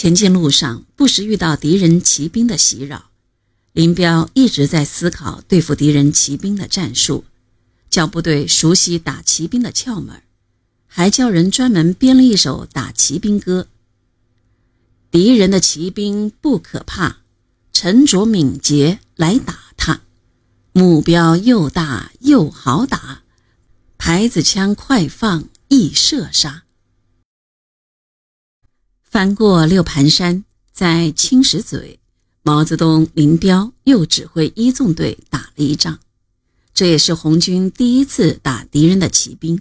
前进路上不时遇到敌人骑兵的袭扰，林彪一直在思考对付敌人骑兵的战术，教部队熟悉打骑兵的窍门，还叫人专门编了一首打骑兵歌。敌人的骑兵不可怕，沉着敏捷来打他，目标又大又好打，牌子枪快放易射杀。翻过六盘山，在青石嘴，毛泽东、林彪又指挥一纵队打了一仗。这也是红军第一次打敌人的骑兵。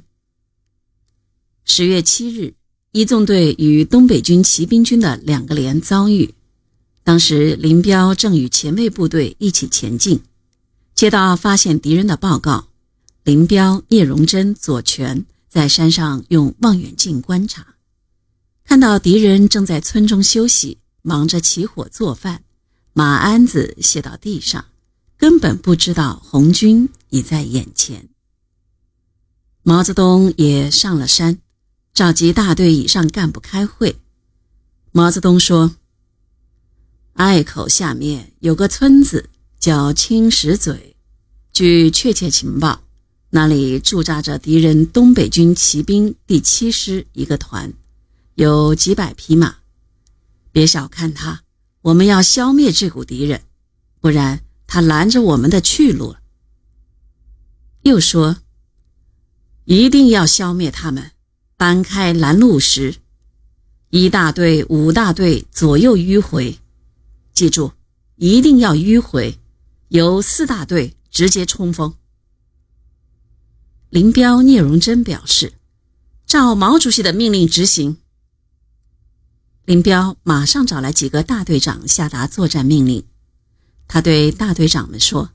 十月七日，一纵队与东北军骑兵军的两个连遭遇。当时林彪正与前卫部队一起前进，接到发现敌人的报告，林彪、聂荣臻、左权在山上用望远镜观察。看到敌人正在村中休息，忙着起火做饭，马鞍子卸到地上，根本不知道红军已在眼前。毛泽东也上了山，召集大队以上干部开会。毛泽东说：“隘口下面有个村子叫青石嘴，据确切情报，那里驻扎着敌人东北军骑兵第七师一个团。”有几百匹马，别小看他，我们要消灭这股敌人，不然他拦着我们的去路了。又说，一定要消灭他们，搬开拦路石，一大队、五大队左右迂回，记住，一定要迂回，由四大队直接冲锋。林彪、聂荣臻表示，照毛主席的命令执行。林彪马上找来几个大队长，下达作战命令。他对大队长们说：“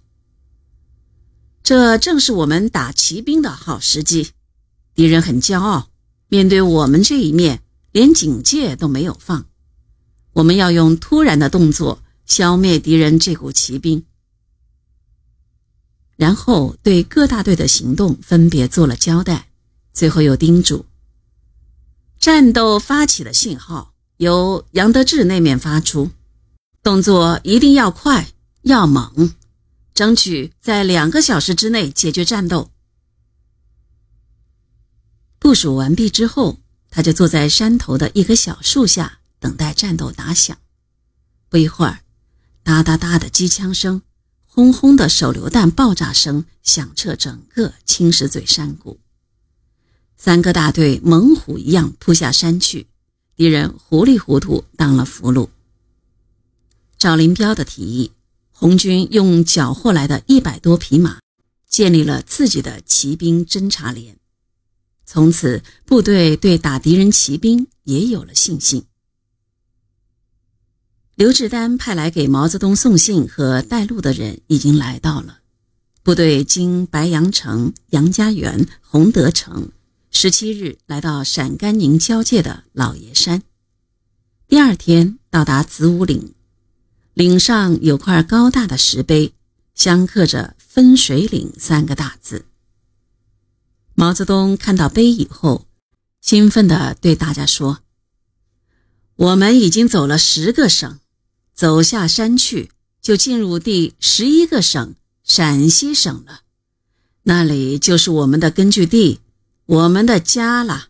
这正是我们打骑兵的好时机。敌人很骄傲，面对我们这一面，连警戒都没有放。我们要用突然的动作消灭敌人这股骑兵。”然后对各大队的行动分别做了交代，最后又叮嘱：“战斗发起的信号。”由杨得志那面发出，动作一定要快要猛，争取在两个小时之内解决战斗。部署完毕之后，他就坐在山头的一棵小树下，等待战斗打响。不一会儿，哒哒哒的机枪声，轰轰的手榴弹爆炸声响彻整个青石嘴山谷。三个大队猛虎一样扑下山去。敌人糊里糊涂当了俘虏。赵林彪的提议，红军用缴获来的一百多匹马，建立了自己的骑兵侦察连。从此，部队对打敌人骑兵也有了信心。刘志丹派来给毛泽东送信和带路的人已经来到了，部队经白杨城、杨家园、洪德城。十七日来到陕甘宁交界的老爷山，第二天到达子午岭，岭上有块高大的石碑，镶刻着“分水岭”三个大字。毛泽东看到碑以后，兴奋地对大家说：“我们已经走了十个省，走下山去就进入第十一个省——陕西省了，那里就是我们的根据地。”我们的家了，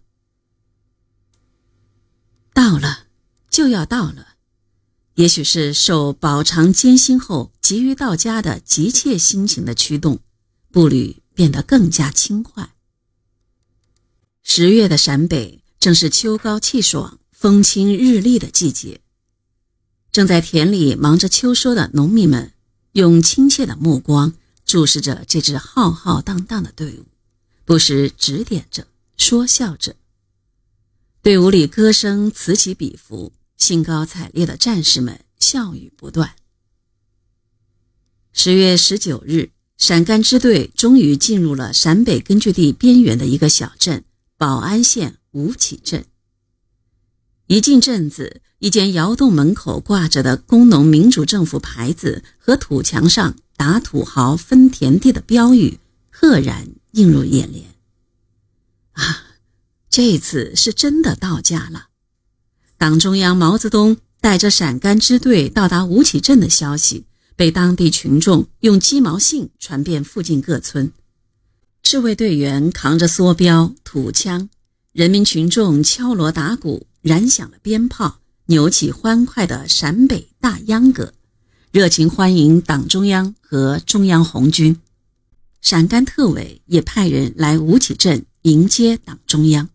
到了，就要到了。也许是受饱尝艰辛后急于到家的急切心情的驱动，步履变得更加轻快。十月的陕北正是秋高气爽、风清日丽的季节，正在田里忙着秋收的农民们，用亲切的目光注视着这支浩浩荡荡的队伍。不时指点着，说笑着。队伍里歌声此起彼伏，兴高采烈的战士们笑语不断。十月十九日，陕甘支队终于进入了陕北根据地边缘的一个小镇——保安县吴起镇。一进镇子，一间窑洞门口挂着的工农民主政府牌子和土墙上“打土豪分田地”的标语，赫然。映入眼帘，啊，这次是真的到家了。党中央毛泽东带着陕甘支队到达吴起镇的消息，被当地群众用鸡毛信传遍附近各村。赤卫队员扛着梭镖、土枪，人民群众敲锣打鼓，燃响了鞭炮，扭起欢快的陕北大秧歌，热情欢迎党中央和中央红军。陕甘特委也派人来吴起镇迎接党中央。